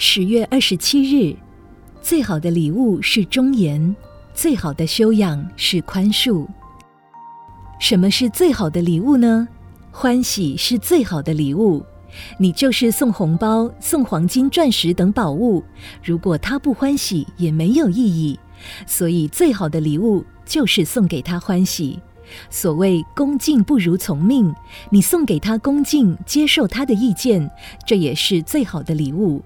十月二十七日，最好的礼物是忠言，最好的修养是宽恕。什么是最好的礼物呢？欢喜是最好的礼物。你就是送红包、送黄金、钻石等宝物，如果他不欢喜，也没有意义。所以，最好的礼物就是送给他欢喜。所谓恭敬不如从命，你送给他恭敬，接受他的意见，这也是最好的礼物。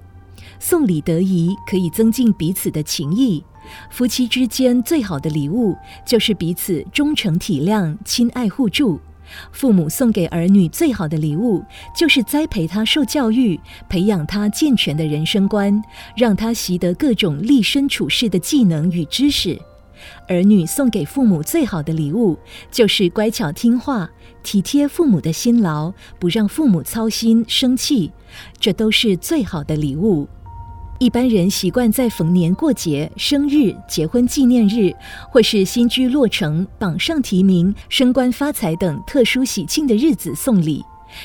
送礼得宜，可以增进彼此的情谊。夫妻之间最好的礼物，就是彼此忠诚体谅、亲爱互助。父母送给儿女最好的礼物，就是栽培他受教育，培养他健全的人生观，让他习得各种立身处世的技能与知识。儿女送给父母最好的礼物，就是乖巧听话，体贴父母的辛劳，不让父母操心生气，这都是最好的礼物。一般人习惯在逢年过节、生日、结婚纪念日，或是新居落成、榜上提名、升官发财等特殊喜庆的日子送礼。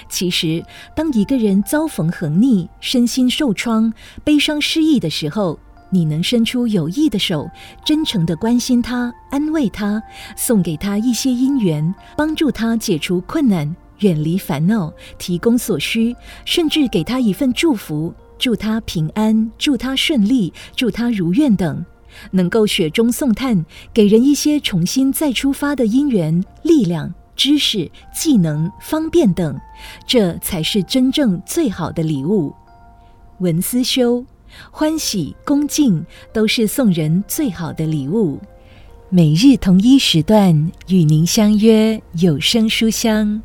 其实，当一个人遭逢横逆、身心受创、悲伤失意的时候，你能伸出有益的手，真诚地关心他、安慰他，送给他一些因缘，帮助他解除困难、远离烦恼，提供所需，甚至给他一份祝福，祝他平安，祝他顺利，祝他如愿等，能够雪中送炭，给人一些重新再出发的因缘、力量、知识、技能、方便等，这才是真正最好的礼物。文思修。欢喜、恭敬都是送人最好的礼物。每日同一时段与您相约有声书香。